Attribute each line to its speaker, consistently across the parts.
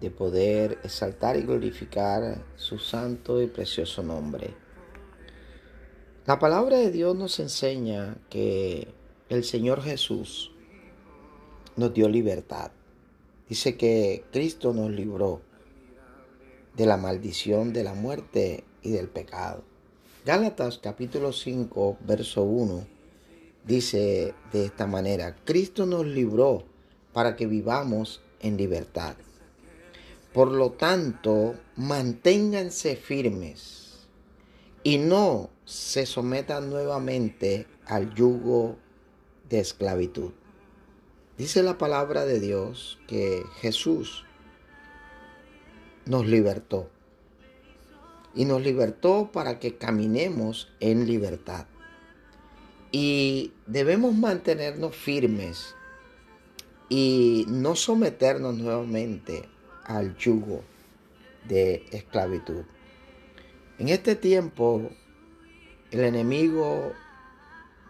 Speaker 1: de poder exaltar y glorificar su santo y precioso nombre. La palabra de Dios nos enseña que el Señor Jesús nos dio libertad. Dice que Cristo nos libró de la maldición de la muerte y del pecado. Gálatas capítulo 5, verso 1 dice de esta manera, Cristo nos libró para que vivamos en libertad. Por lo tanto, manténganse firmes y no se sometan nuevamente al yugo de esclavitud. Dice la palabra de Dios que Jesús nos libertó y nos libertó para que caminemos en libertad. Y debemos mantenernos firmes y no someternos nuevamente al yugo de esclavitud. En este tiempo, el enemigo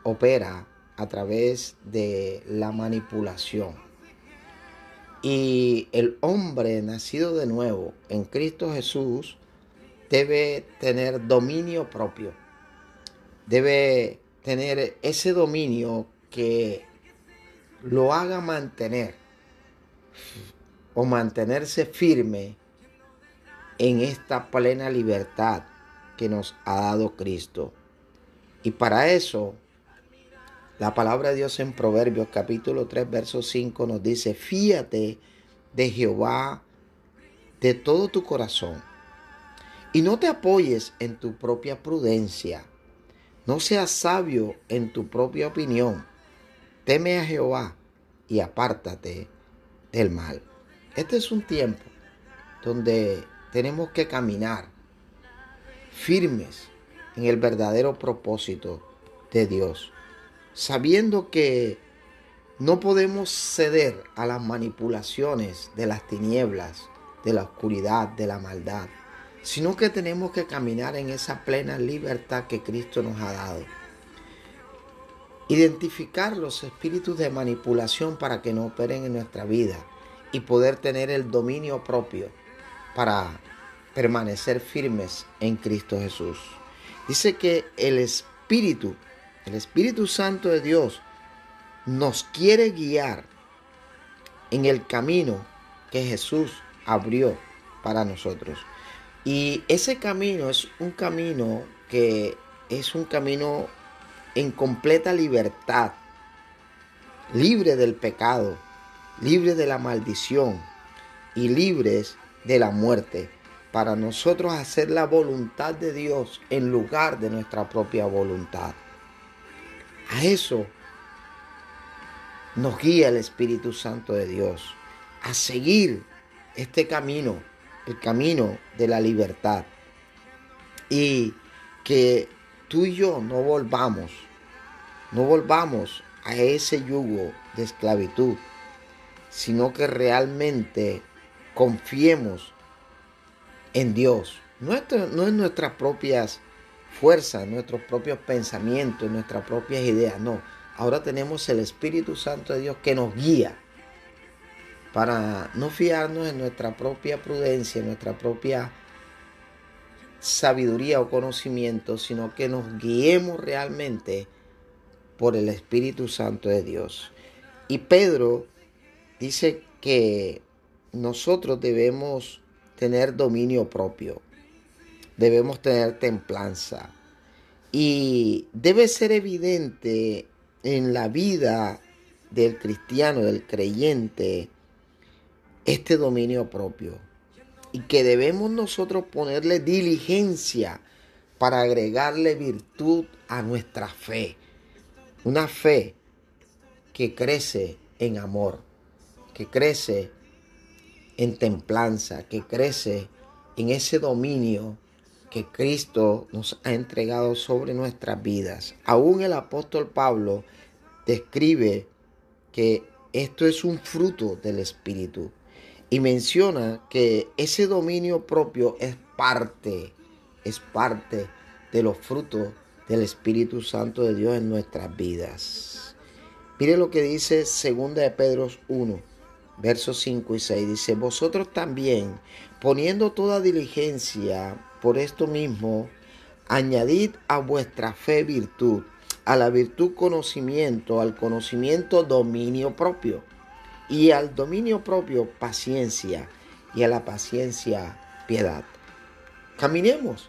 Speaker 1: opera a través de la manipulación. Y el hombre nacido de nuevo en Cristo Jesús debe tener dominio propio. Debe tener ese dominio que lo haga mantener o mantenerse firme en esta plena libertad que nos ha dado Cristo. Y para eso, la palabra de Dios en Proverbios capítulo 3, verso 5 nos dice, fíate de Jehová de todo tu corazón y no te apoyes en tu propia prudencia. No seas sabio en tu propia opinión. Teme a Jehová y apártate del mal. Este es un tiempo donde tenemos que caminar firmes en el verdadero propósito de Dios, sabiendo que no podemos ceder a las manipulaciones de las tinieblas, de la oscuridad, de la maldad, sino que tenemos que caminar en esa plena libertad que Cristo nos ha dado. Identificar los espíritus de manipulación para que no operen en nuestra vida y poder tener el dominio propio para permanecer firmes en Cristo Jesús. Dice que el Espíritu, el Espíritu Santo de Dios, nos quiere guiar en el camino que Jesús abrió para nosotros. Y ese camino es un camino que es un camino en completa libertad, libre del pecado, libres de la maldición y libres de la muerte, para nosotros hacer la voluntad de Dios en lugar de nuestra propia voluntad. A eso nos guía el Espíritu Santo de Dios, a seguir este camino, el camino de la libertad. Y que tú y yo no volvamos, no volvamos a ese yugo de esclavitud sino que realmente confiemos en Dios. No en nuestras propias fuerzas, nuestros propios pensamientos, nuestras propias ideas, no. Ahora tenemos el Espíritu Santo de Dios que nos guía para no fiarnos en nuestra propia prudencia, en nuestra propia sabiduría o conocimiento, sino que nos guiemos realmente por el Espíritu Santo de Dios. Y Pedro dice que nosotros debemos tener dominio propio, debemos tener templanza. Y debe ser evidente en la vida del cristiano, del creyente, este dominio propio. Y que debemos nosotros ponerle diligencia para agregarle virtud a nuestra fe, una fe que crece en amor que crece en templanza, que crece en ese dominio que Cristo nos ha entregado sobre nuestras vidas. Aún el apóstol Pablo describe que esto es un fruto del Espíritu y menciona que ese dominio propio es parte, es parte de los frutos del Espíritu Santo de Dios en nuestras vidas. Mire lo que dice 2 de Pedro 1, versos 5 y 6. Dice, vosotros también, poniendo toda diligencia por esto mismo, añadid a vuestra fe virtud, a la virtud conocimiento, al conocimiento dominio propio, y al dominio propio paciencia, y a la paciencia piedad. Caminemos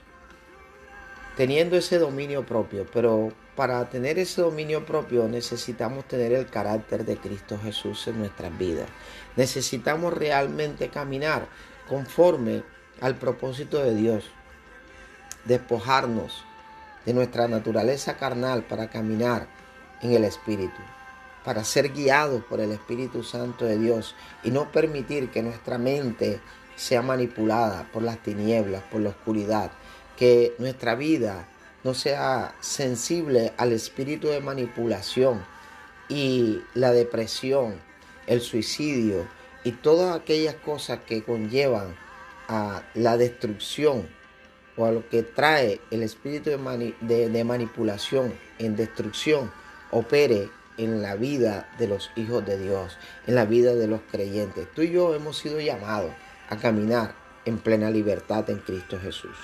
Speaker 1: teniendo ese dominio propio, pero para tener ese dominio propio necesitamos tener el carácter de Cristo Jesús en nuestras vidas. Necesitamos realmente caminar conforme al propósito de Dios, despojarnos de nuestra naturaleza carnal para caminar en el Espíritu, para ser guiados por el Espíritu Santo de Dios y no permitir que nuestra mente sea manipulada por las tinieblas, por la oscuridad, que nuestra vida no sea sensible al espíritu de manipulación y la depresión, el suicidio y todas aquellas cosas que conllevan a la destrucción o a lo que trae el espíritu de, de, manipulación en destrucción opere en la vida de los hijos de Dios, en la vida de los creyentes. Tú y yo hemos sido llamados a caminar en plena libertad en Cristo Jesús.